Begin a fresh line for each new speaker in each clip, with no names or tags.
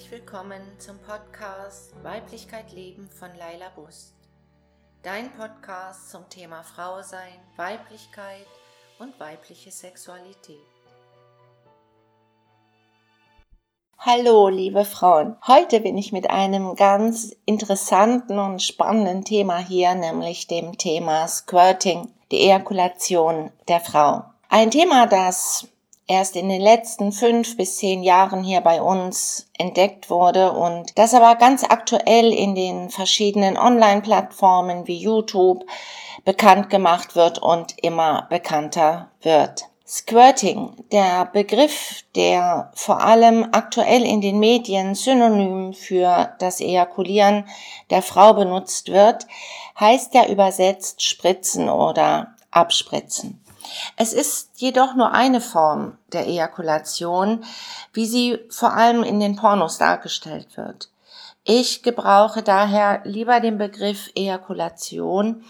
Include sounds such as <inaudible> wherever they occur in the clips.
herzlich willkommen zum Podcast Weiblichkeit Leben von Laila Bust. Dein Podcast zum Thema Frau sein, Weiblichkeit und weibliche Sexualität. Hallo, liebe Frauen. Heute bin ich mit einem ganz interessanten und spannenden Thema hier, nämlich dem Thema Squirting, die Ejakulation der Frau. Ein Thema, das erst in den letzten fünf bis zehn Jahren hier bei uns entdeckt wurde und das aber ganz aktuell in den verschiedenen Online-Plattformen wie YouTube bekannt gemacht wird und immer bekannter wird. Squirting, der Begriff, der vor allem aktuell in den Medien synonym für das Ejakulieren der Frau benutzt wird, heißt ja übersetzt spritzen oder abspritzen. Es ist jedoch nur eine Form der Ejakulation, wie sie vor allem in den Pornos dargestellt wird. Ich gebrauche daher lieber den Begriff Ejakulation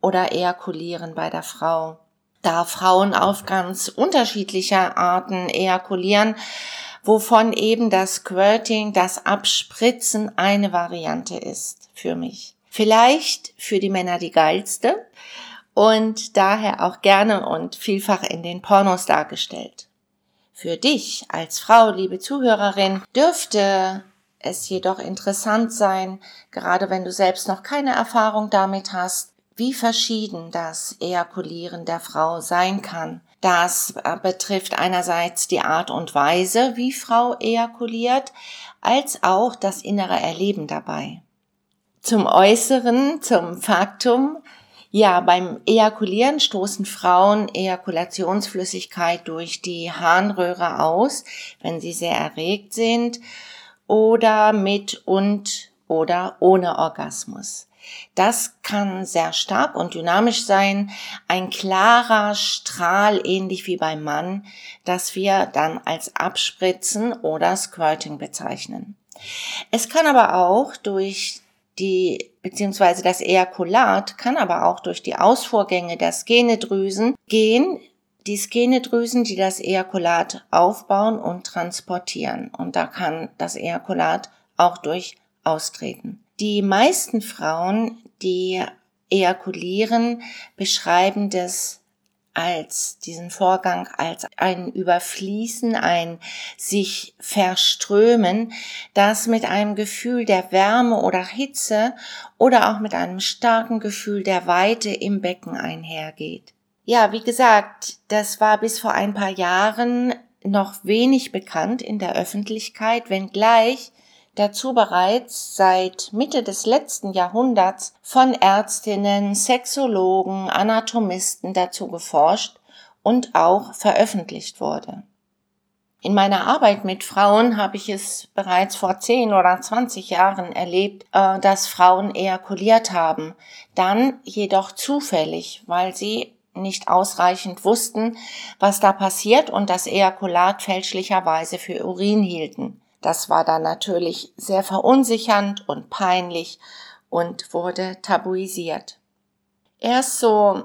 oder Ejakulieren bei der Frau, da Frauen auf ganz unterschiedlicher Arten ejakulieren, wovon eben das Squirting, das Abspritzen eine Variante ist für mich. Vielleicht für die Männer die geilste, und daher auch gerne und vielfach in den Pornos dargestellt. Für dich als Frau, liebe Zuhörerin, dürfte es jedoch interessant sein, gerade wenn du selbst noch keine Erfahrung damit hast, wie verschieden das Ejakulieren der Frau sein kann. Das äh, betrifft einerseits die Art und Weise, wie Frau ejakuliert, als auch das innere Erleben dabei. Zum Äußeren, zum Faktum, ja, beim Ejakulieren stoßen Frauen Ejakulationsflüssigkeit durch die Harnröhre aus, wenn sie sehr erregt sind oder mit und oder ohne Orgasmus. Das kann sehr stark und dynamisch sein, ein klarer Strahl ähnlich wie beim Mann, das wir dann als Abspritzen oder Squirting bezeichnen. Es kann aber auch durch die beziehungsweise das Ejakulat kann aber auch durch die Ausfuhrgänge der Skenedrüsen gehen, die Skenedrüsen, die das Ejakulat aufbauen und transportieren. Und da kann das Ejakulat auch durch austreten. Die meisten Frauen, die ejakulieren, beschreiben das als diesen Vorgang als ein Überfließen, ein sich verströmen, das mit einem Gefühl der Wärme oder Hitze oder auch mit einem starken Gefühl der Weite im Becken einhergeht. Ja, wie gesagt, das war bis vor ein paar Jahren noch wenig bekannt in der Öffentlichkeit, wenngleich dazu bereits seit Mitte des letzten Jahrhunderts von Ärztinnen, Sexologen, Anatomisten dazu geforscht und auch veröffentlicht wurde. In meiner Arbeit mit Frauen habe ich es bereits vor 10 oder 20 Jahren erlebt, äh, dass Frauen ejakuliert haben, dann jedoch zufällig, weil sie nicht ausreichend wussten, was da passiert und das Ejakulat fälschlicherweise für Urin hielten. Das war dann natürlich sehr verunsichernd und peinlich und wurde tabuisiert. Erst so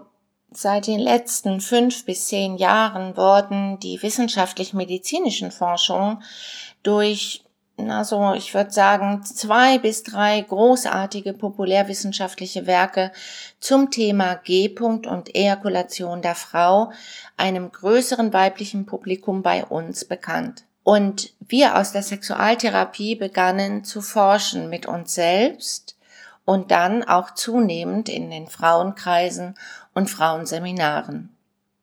seit den letzten fünf bis zehn Jahren wurden die wissenschaftlich-medizinischen Forschungen durch also ich würde sagen, zwei bis drei großartige populärwissenschaftliche Werke zum Thema G-Punkt und Ejakulation der Frau einem größeren weiblichen Publikum bei uns bekannt. Und wir aus der Sexualtherapie begannen zu forschen mit uns selbst und dann auch zunehmend in den Frauenkreisen und Frauenseminaren.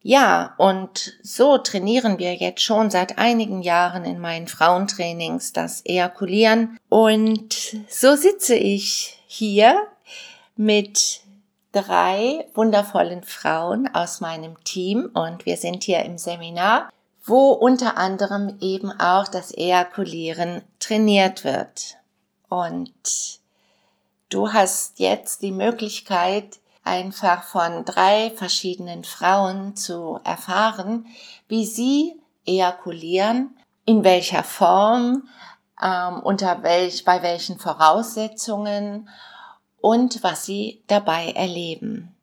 Ja, und so trainieren wir jetzt schon seit einigen Jahren in meinen Frauentrainings das Ejakulieren. Und so sitze ich hier mit drei wundervollen Frauen aus meinem Team und wir sind hier im Seminar wo unter anderem eben auch das Ejakulieren trainiert wird. Und du hast jetzt die Möglichkeit, einfach von drei verschiedenen Frauen zu erfahren, wie sie ejakulieren, in welcher Form, ähm, unter welch, bei welchen Voraussetzungen und was sie dabei erleben.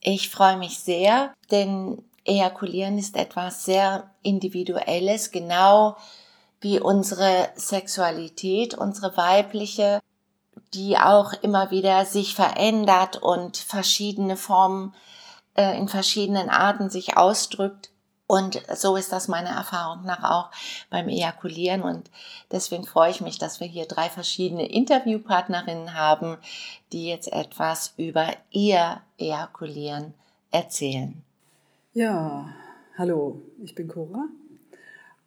Ich freue mich sehr, denn Ejakulieren ist etwas sehr Individuelles, genau wie unsere Sexualität, unsere weibliche, die auch immer wieder sich verändert und verschiedene Formen äh, in verschiedenen Arten sich ausdrückt. Und so ist das meiner Erfahrung nach auch beim Ejakulieren. Und deswegen freue ich mich, dass wir hier drei verschiedene Interviewpartnerinnen haben, die jetzt etwas über ihr Ejakulieren erzählen.
Ja, hallo, ich bin Cora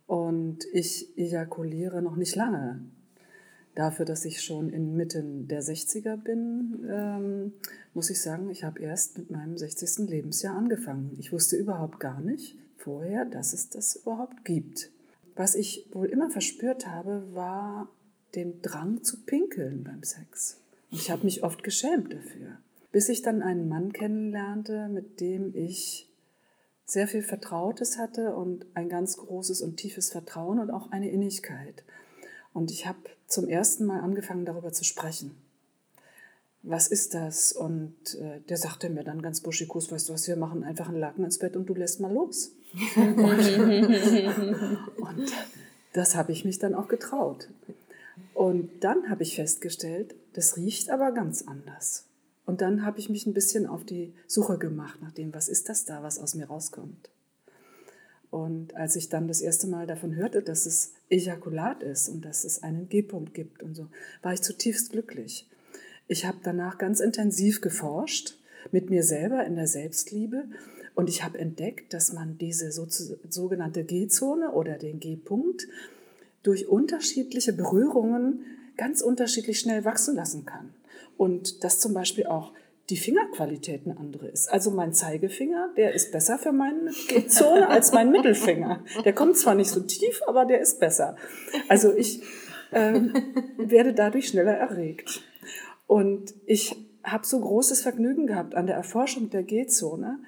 und ich ejakuliere noch nicht lange. Dafür, dass ich schon inmitten der 60er bin, ähm, muss ich sagen, ich habe erst mit meinem 60. Lebensjahr angefangen. Ich wusste überhaupt gar nicht vorher, dass es das überhaupt gibt. Was ich wohl immer verspürt habe, war den Drang zu pinkeln beim Sex. Ich habe mich oft geschämt dafür. Bis ich dann einen Mann kennenlernte, mit dem ich sehr viel Vertrautes hatte und ein ganz großes und tiefes Vertrauen und auch eine Innigkeit. Und ich habe zum ersten Mal angefangen, darüber zu sprechen. Was ist das? Und äh, der sagte mir dann ganz buschikus, weißt du was, wir machen einfach einen Laken ins Bett und du lässt mal los. und, <laughs> und das habe ich mich dann auch getraut. Und dann habe ich festgestellt, das riecht aber ganz anders. Und dann habe ich mich ein bisschen auf die Suche gemacht nach dem, was ist das da, was aus mir rauskommt. Und als ich dann das erste Mal davon hörte, dass es Ejakulat ist und dass es einen G-Punkt gibt und so, war ich zutiefst glücklich. Ich habe danach ganz intensiv geforscht mit mir selber in der Selbstliebe und ich habe entdeckt, dass man diese sogenannte G-Zone oder den G-Punkt durch unterschiedliche Berührungen ganz unterschiedlich schnell wachsen lassen kann. Und dass zum Beispiel auch die Fingerqualität eine andere ist. Also mein Zeigefinger, der ist besser für meine Zone als mein <laughs> Mittelfinger. Der kommt zwar nicht so tief, aber der ist besser. Also ich äh, werde dadurch schneller erregt. Und ich habe so großes Vergnügen gehabt an der Erforschung der G-Zone,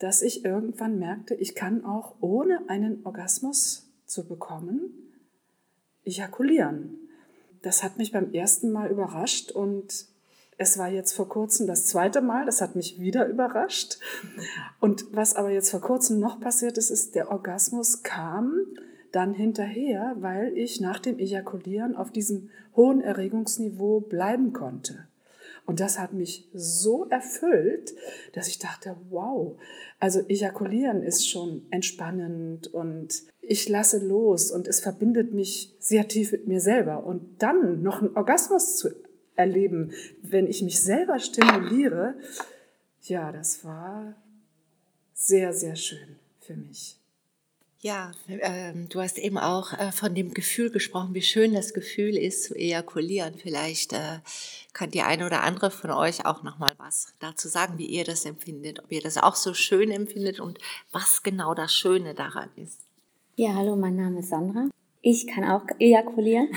dass ich irgendwann merkte, ich kann auch ohne einen Orgasmus zu bekommen, ejakulieren. Das hat mich beim ersten Mal überrascht und es war jetzt vor kurzem das zweite Mal, das hat mich wieder überrascht. Und was aber jetzt vor kurzem noch passiert ist, ist, der Orgasmus kam dann hinterher, weil ich nach dem Ejakulieren auf diesem hohen Erregungsniveau bleiben konnte. Und das hat mich so erfüllt, dass ich dachte, wow, also ejakulieren ist schon entspannend und ich lasse los und es verbindet mich sehr tief mit mir selber. Und dann noch einen Orgasmus zu erleben, wenn ich mich selber stimuliere, ja, das war sehr, sehr schön für mich.
Ja, ähm, du hast eben auch äh, von dem Gefühl gesprochen, wie schön das Gefühl ist zu ejakulieren. Vielleicht äh, kann die eine oder andere von euch auch noch mal was dazu sagen, wie ihr das empfindet, ob ihr das auch so schön empfindet und was genau das Schöne daran ist.
Ja, hallo, mein Name ist Sandra. Ich kann auch ejakulieren <laughs>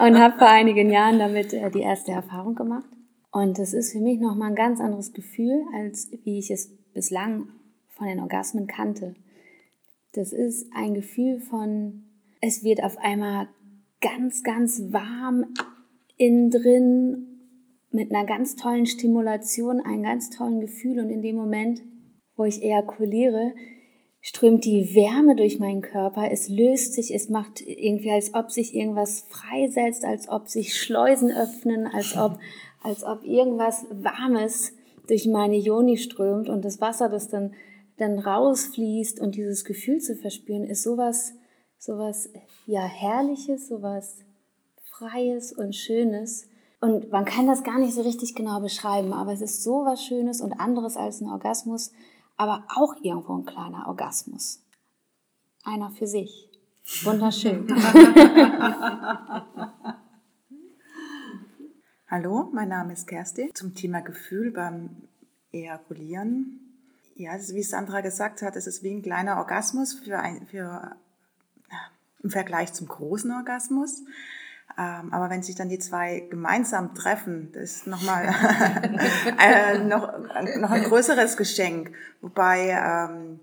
und habe vor einigen Jahren damit äh, die erste Erfahrung gemacht. Und es ist für mich nochmal ein ganz anderes Gefühl, als wie ich es bislang von den Orgasmen kannte. Das ist ein Gefühl von, es wird auf einmal ganz, ganz warm innen drin mit einer ganz tollen Stimulation, einem ganz tollen Gefühl. Und in dem Moment, wo ich ejakuliere, strömt die Wärme durch meinen Körper, es löst sich, es macht irgendwie, als ob sich irgendwas freisetzt, als ob sich Schleusen öffnen, als ob, als ob irgendwas Warmes durch meine Joni strömt. Und das Wasser, das dann, dann rausfließt und dieses Gefühl zu verspüren, ist sowas, sowas, ja, Herrliches, sowas Freies und Schönes. Und man kann das gar nicht so richtig genau beschreiben, aber es ist sowas Schönes und anderes als ein Orgasmus, aber auch irgendwo ein kleiner Orgasmus. Einer für sich. Wunderschön. <laughs>
Hallo, mein Name ist Kerstin. Zum Thema Gefühl beim Ejakulieren. Ja, wie Sandra gesagt hat, es ist wie ein kleiner Orgasmus für ein, für, im Vergleich zum großen Orgasmus. Ähm, aber wenn sich dann die zwei gemeinsam treffen, das ist nochmal <laughs> äh, noch, noch ein größeres Geschenk. Wobei ähm,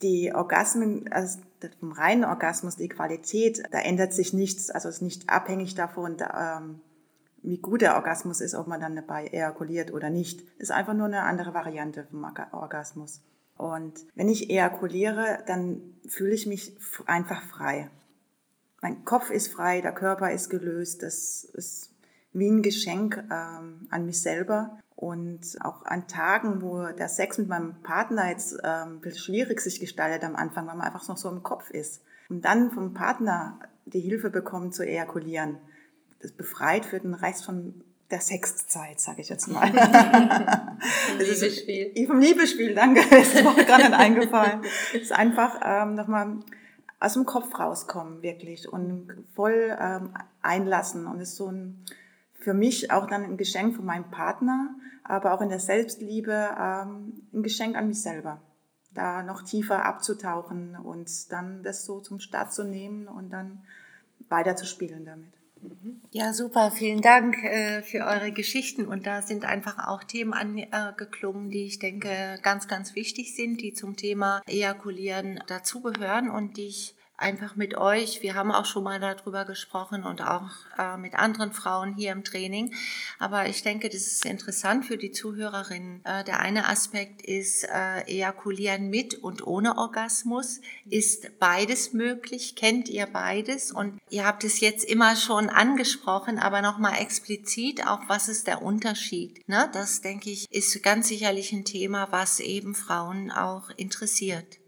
die Orgasmen, also vom reinen Orgasmus, die Qualität, da ändert sich nichts. Also es ist nicht abhängig davon, da, ähm, wie gut der Orgasmus ist, ob man dann dabei ejakuliert oder nicht. Das ist einfach nur eine andere Variante vom Orgasmus. Und wenn ich ejakuliere, dann fühle ich mich einfach frei. Mein Kopf ist frei, der Körper ist gelöst. Das ist wie ein Geschenk ähm, an mich selber. Und auch an Tagen, wo der Sex mit meinem Partner jetzt ähm, schwierig sich gestaltet am Anfang, weil man einfach noch so im Kopf ist. Und dann vom Partner die Hilfe bekommen zu ejakulieren, das befreit für den Rest von der Sextzeit, sage ich jetzt mal. <laughs> vom Liebesspiel. Ist, <laughs> vom Liebesspiel, danke. Das <laughs> ist mir gerade eingefallen. Es ist einfach ähm, nochmal aus dem Kopf rauskommen, wirklich. Und voll ähm, einlassen. Und es ist so ein, für mich auch dann ein Geschenk von meinem Partner, aber auch in der Selbstliebe ähm, ein Geschenk an mich selber. Da noch tiefer abzutauchen und dann das so zum Start zu nehmen und dann weiter zu spielen damit.
Ja, super. Vielen Dank äh, für eure Geschichten. Und da sind einfach auch Themen angeklungen, die ich denke ganz, ganz wichtig sind, die zum Thema Ejakulieren dazugehören und die ich einfach mit euch. Wir haben auch schon mal darüber gesprochen und auch äh, mit anderen Frauen hier im Training. Aber ich denke, das ist interessant für die Zuhörerinnen. Äh, der eine Aspekt ist äh, Ejakulieren mit und ohne Orgasmus. Ist beides möglich? Kennt ihr beides? Und ihr habt es jetzt immer schon angesprochen, aber nochmal explizit auch, was ist der Unterschied? Ne? Das, denke ich, ist ganz sicherlich ein Thema, was eben Frauen auch interessiert.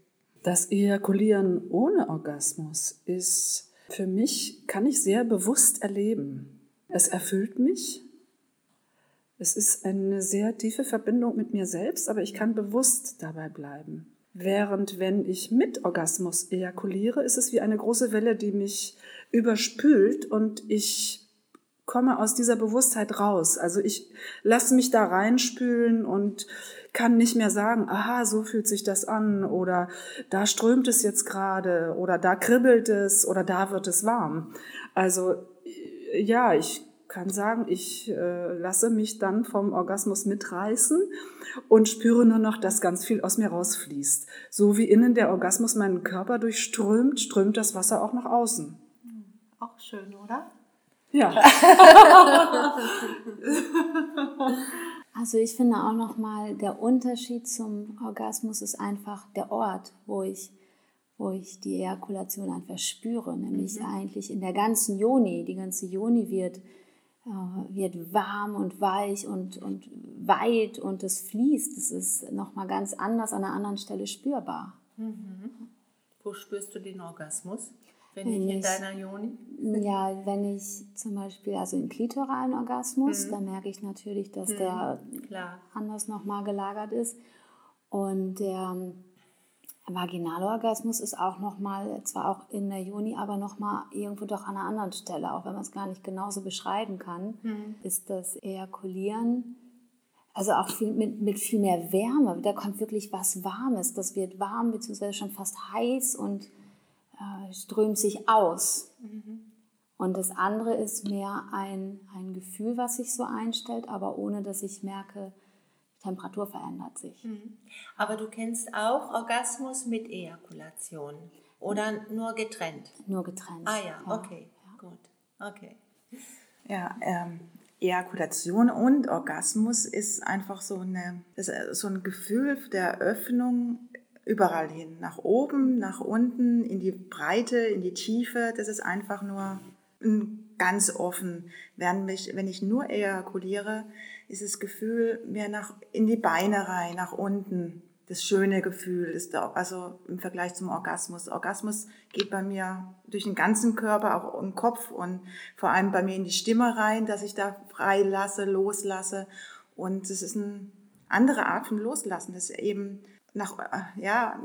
Das Ejakulieren ohne Orgasmus ist für mich, kann ich sehr bewusst erleben. Es erfüllt mich. Es ist eine sehr tiefe Verbindung mit mir selbst, aber ich kann bewusst dabei bleiben. Während wenn ich mit Orgasmus ejakuliere, ist es wie eine große Welle, die mich überspült und ich komme aus dieser Bewusstheit raus. Also ich lasse mich da reinspülen und kann nicht mehr sagen, aha, so fühlt sich das an oder da strömt es jetzt gerade oder da kribbelt es oder da wird es warm. Also ja, ich kann sagen, ich äh, lasse mich dann vom Orgasmus mitreißen und spüre nur noch, dass ganz viel aus mir rausfließt. So wie innen der Orgasmus meinen Körper durchströmt, strömt das Wasser auch nach außen.
Auch schön, oder?
Ja. <laughs> <laughs>
Also ich finde auch nochmal, der Unterschied zum Orgasmus ist einfach der Ort, wo ich, wo ich die Ejakulation einfach spüre, nämlich mhm. eigentlich in der ganzen Joni. Die ganze Joni wird, äh, wird warm und weich und, und weit und es fließt. Es ist nochmal ganz anders an einer anderen Stelle spürbar.
Mhm. Wo spürst du den Orgasmus? Wenn, wenn ich in deiner Joni?
Ja, wenn ich zum Beispiel, also im klitoralen Orgasmus, mhm. da merke ich natürlich, dass mhm. der Klar. anders nochmal gelagert ist. Und der ähm, Vaginalorgasmus ist auch nochmal, zwar auch in der Juni, aber nochmal irgendwo doch an einer anderen Stelle, auch wenn man es gar nicht genauso beschreiben kann, mhm. ist das Ejakulieren. Also auch viel, mit, mit viel mehr Wärme. Da kommt wirklich was Warmes. Das wird warm, beziehungsweise schon fast heiß und äh, strömt sich aus. Mhm. Und das andere ist mehr ein, ein Gefühl, was sich so einstellt, aber ohne dass ich merke, die Temperatur verändert sich. Mhm.
Aber du kennst auch Orgasmus mit Ejakulation oder nur getrennt?
Nur getrennt.
Ah ja, ja. okay, ja. gut, okay.
Ja, ähm, Ejakulation und Orgasmus ist einfach so, eine, so ein Gefühl der Öffnung überall hin. Nach oben, nach unten, in die Breite, in die Tiefe. Das ist einfach nur ganz offen. Während mich, wenn ich nur ejakuliere, ist das Gefühl mehr nach, in die Beine rein, nach unten. Das schöne Gefühl ist da, also im Vergleich zum Orgasmus. Orgasmus geht bei mir durch den ganzen Körper, auch im Kopf und vor allem bei mir in die Stimme rein, dass ich da frei lasse, loslasse. Und es ist eine andere Art von Loslassen. Das ist eben nach, äh, ja,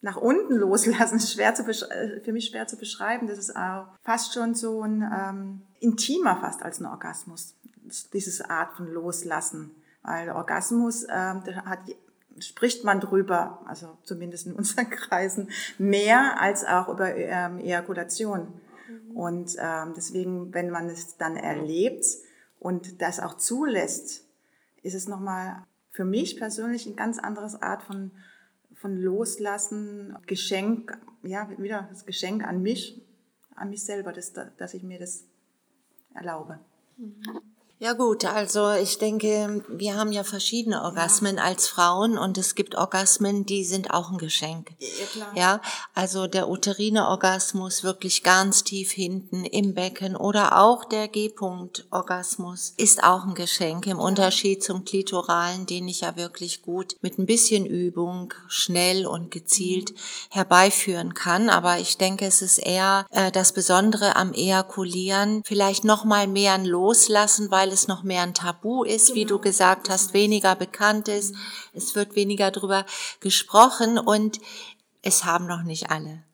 nach unten loslassen, ist schwer zu äh, für mich schwer zu beschreiben. Das ist auch fast schon so ein ähm, intimer fast als ein Orgasmus, diese Art von Loslassen. Weil Orgasmus, ähm, da hat, spricht man drüber, also zumindest in unseren <laughs> Kreisen, mehr als auch über ähm, Ejakulation. Mhm. Und ähm, deswegen, wenn man es dann erlebt und das auch zulässt, ist es nochmal für mich persönlich eine ganz andere Art von, von Loslassen, Geschenk, ja, wieder das Geschenk an mich, an mich selber, dass, dass ich mir das erlaube.
Ja gut, also ich denke, wir haben ja verschiedene Orgasmen ja. als Frauen und es gibt Orgasmen, die sind auch ein Geschenk. Ja, klar. ja, also der uterine Orgasmus wirklich ganz tief hinten im Becken oder auch der G-Punkt-Orgasmus ist auch ein Geschenk im ja. Unterschied zum klitoralen, den ich ja wirklich gut mit ein bisschen Übung schnell und gezielt mhm. herbeiführen kann. Aber ich denke, es ist eher äh, das Besondere am Ejakulieren, vielleicht noch mal mehr ein Loslassen, weil weil es noch mehr ein Tabu ist, wie du genau. gesagt hast, weniger bekannt ist. Es wird weniger drüber gesprochen und es haben noch nicht alle.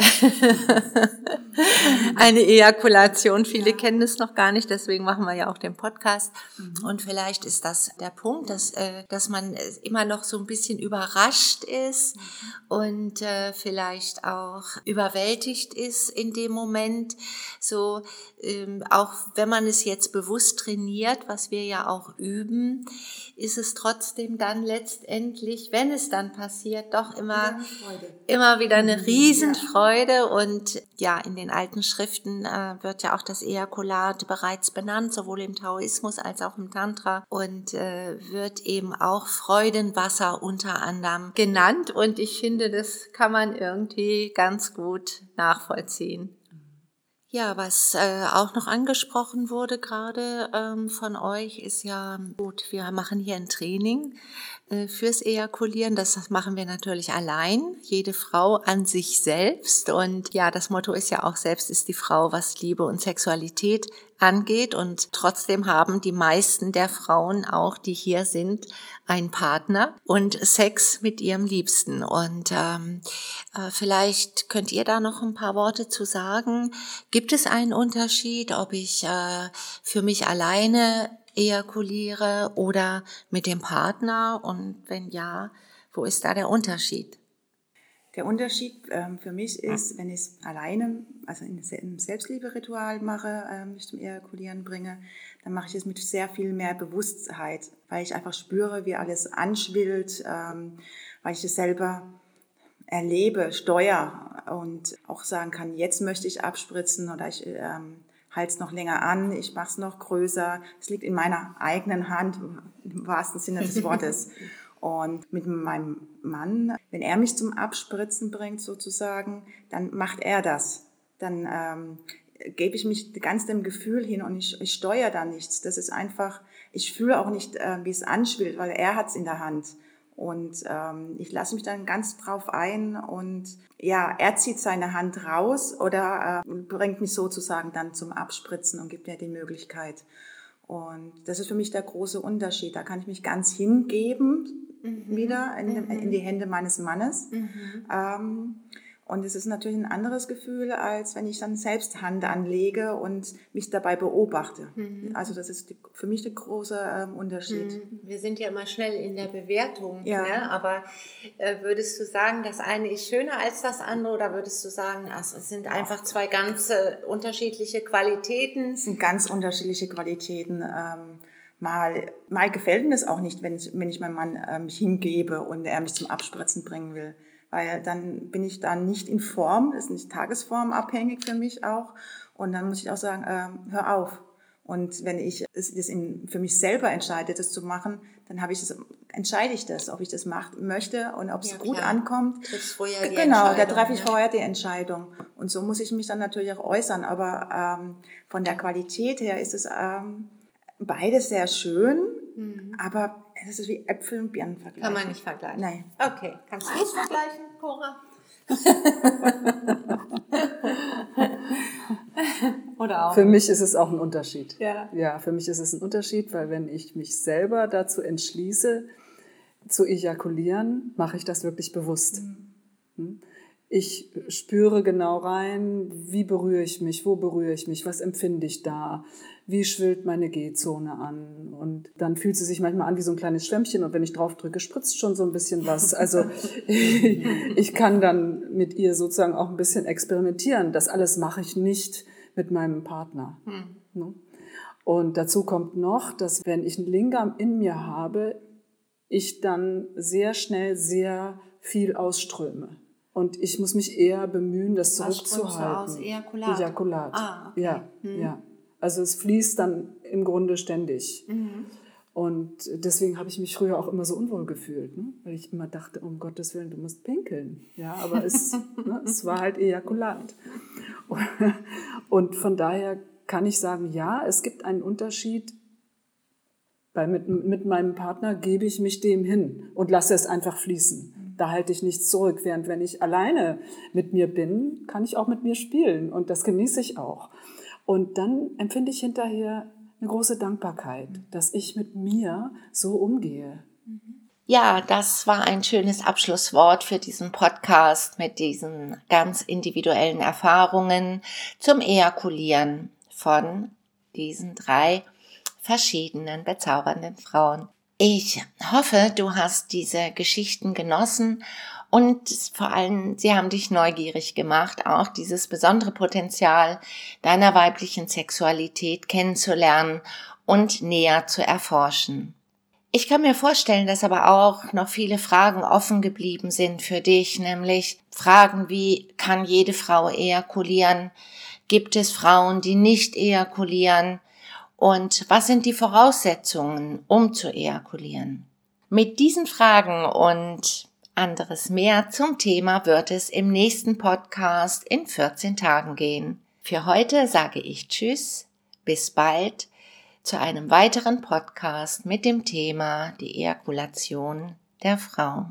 <laughs> eine Ejakulation. Viele ja. kennen es noch gar nicht, deswegen machen wir ja auch den Podcast. Mhm. Und vielleicht ist das der Punkt, dass, äh, dass man immer noch so ein bisschen überrascht ist mhm. und äh, vielleicht auch überwältigt ist in dem Moment. So, ähm, auch wenn man es jetzt bewusst trainiert, was wir ja auch üben, ist es trotzdem dann letztendlich, wenn es dann passiert, doch immer, immer wieder eine mhm. Riesenfreude. Und ja, in den alten Schriften äh, wird ja auch das Ejakulat bereits benannt, sowohl im Taoismus als auch im Tantra und äh, wird eben auch Freudenwasser unter anderem genannt. Und ich finde, das kann man irgendwie ganz gut nachvollziehen. Ja, was äh, auch noch angesprochen wurde gerade ähm, von euch, ist ja gut, wir machen hier ein Training äh, fürs Ejakulieren. Das machen wir natürlich allein, jede Frau an sich selbst. Und ja, das Motto ist ja auch, selbst ist die Frau, was Liebe und Sexualität angeht. Und trotzdem haben die meisten der Frauen auch, die hier sind, einen Partner und Sex mit ihrem Liebsten. Und ähm, äh, vielleicht könnt ihr da noch ein paar Worte zu sagen. Gibt es einen Unterschied, ob ich äh, für mich alleine ejakuliere oder mit dem Partner? Und wenn ja, wo ist da der Unterschied?
Der Unterschied ähm, für mich ist, wenn ich es alleine, also in einem Selbstliebe-Ritual mache, ähm, mich zum Ejakulieren bringe, dann mache ich es mit sehr viel mehr Bewusstheit, weil ich einfach spüre, wie alles anschwillt, ähm, weil ich es selber erlebe, steuere und auch sagen kann, jetzt möchte ich abspritzen oder ich ähm, halte es noch länger an, ich mache es noch größer. Es liegt in meiner eigenen Hand, im wahrsten Sinne des <laughs> Wortes. Und mit meinem Mann, wenn er mich zum Abspritzen bringt sozusagen, dann macht er das. Dann ähm, gebe ich mich ganz dem Gefühl hin und ich, ich steuere da nichts. Das ist einfach, ich fühle auch nicht, äh, wie es anschwillt, weil er hat es in der Hand. Und ähm, ich lasse mich dann ganz drauf ein und ja, er zieht seine Hand raus oder äh, bringt mich sozusagen dann zum Abspritzen und gibt mir die Möglichkeit. Und das ist für mich der große Unterschied. Da kann ich mich ganz hingeben, mhm. wieder in, mhm. in, die Hände meines Mannes. Mhm. Ähm, und es ist natürlich ein anderes Gefühl, als wenn ich dann selbst Hand anlege und mich dabei beobachte. Mhm. Also das ist die, für mich der große ähm, Unterschied.
Mhm. Wir sind ja immer schnell in der Bewertung, ja. ne? aber äh, würdest du sagen, das eine ist schöner als das andere oder würdest du sagen, also es sind einfach zwei ganz äh, unterschiedliche Qualitäten?
Es sind ganz unterschiedliche Qualitäten. Ähm, Mal, mal gefällt mir das auch nicht, wenn ich, wenn ich meinem Mann äh, mich hingebe und er mich zum Abspritzen bringen will. Weil dann bin ich da nicht in Form, ist nicht tagesformabhängig für mich auch. Und dann muss ich auch sagen, äh, hör auf. Und wenn ich das, das in, für mich selber entscheide, das zu machen, dann habe ich das, entscheide ich das, ob ich das machen möchte und ob es ja, gut klar. ankommt. Vorher die genau, da treffe ich ja. vorher die Entscheidung. Und so muss ich mich dann natürlich auch äußern. Aber ähm, von der Qualität her ist es ähm, beides sehr schön, mhm. aber es ist wie Äpfel und Birnen vergleichen.
Kann man nicht vergleichen. Nein. Okay, kannst du es vergleichen, Cora? <laughs>
Oder auch. Für mich ist es auch ein Unterschied. Ja. Ja, für mich ist es ein Unterschied, weil wenn ich mich selber dazu entschließe, zu ejakulieren, mache ich das wirklich bewusst. Mhm. Hm? Ich spüre genau rein, wie berühre ich mich, wo berühre ich mich, was empfinde ich da, wie schwillt meine G-Zone an. Und dann fühlt sie sich manchmal an wie so ein kleines Schwämmchen und wenn ich drauf drücke, spritzt schon so ein bisschen was. Also <laughs> ich kann dann mit ihr sozusagen auch ein bisschen experimentieren. Das alles mache ich nicht mit meinem Partner. Hm. Und dazu kommt noch, dass wenn ich ein Lingam in mir habe, ich dann sehr schnell sehr viel ausströme. Und ich muss mich eher bemühen, das zurückzuhalten. Was aus? Ejakulat? Ejakulat. Ah, okay. Ja, hm. ja. Also es fließt dann im Grunde ständig. Mhm. Und deswegen habe ich mich früher auch immer so unwohl gefühlt, ne? weil ich immer dachte, um Gottes Willen, du musst pinkeln. Ja, aber es, <laughs> ne, es war halt Ejakulat. Und von daher kann ich sagen, ja, es gibt einen Unterschied. Bei, mit, mit meinem Partner gebe ich mich dem hin und lasse es einfach fließen. Da halte ich nichts zurück. Während wenn ich alleine mit mir bin, kann ich auch mit mir spielen und das genieße ich auch. Und dann empfinde ich hinterher eine große Dankbarkeit, dass ich mit mir so umgehe.
Ja, das war ein schönes Abschlusswort für diesen Podcast mit diesen ganz individuellen Erfahrungen zum Ejakulieren von diesen drei verschiedenen bezaubernden Frauen. Ich hoffe, du hast diese Geschichten genossen und vor allem, sie haben dich neugierig gemacht, auch dieses besondere Potenzial deiner weiblichen Sexualität kennenzulernen und näher zu erforschen. Ich kann mir vorstellen, dass aber auch noch viele Fragen offen geblieben sind für dich, nämlich Fragen wie, kann jede Frau ejakulieren? Gibt es Frauen, die nicht ejakulieren? Und was sind die Voraussetzungen, um zu ejakulieren? Mit diesen Fragen und anderes mehr zum Thema wird es im nächsten Podcast in 14 Tagen gehen. Für heute sage ich Tschüss, bis bald zu einem weiteren Podcast mit dem Thema die Ejakulation der Frau.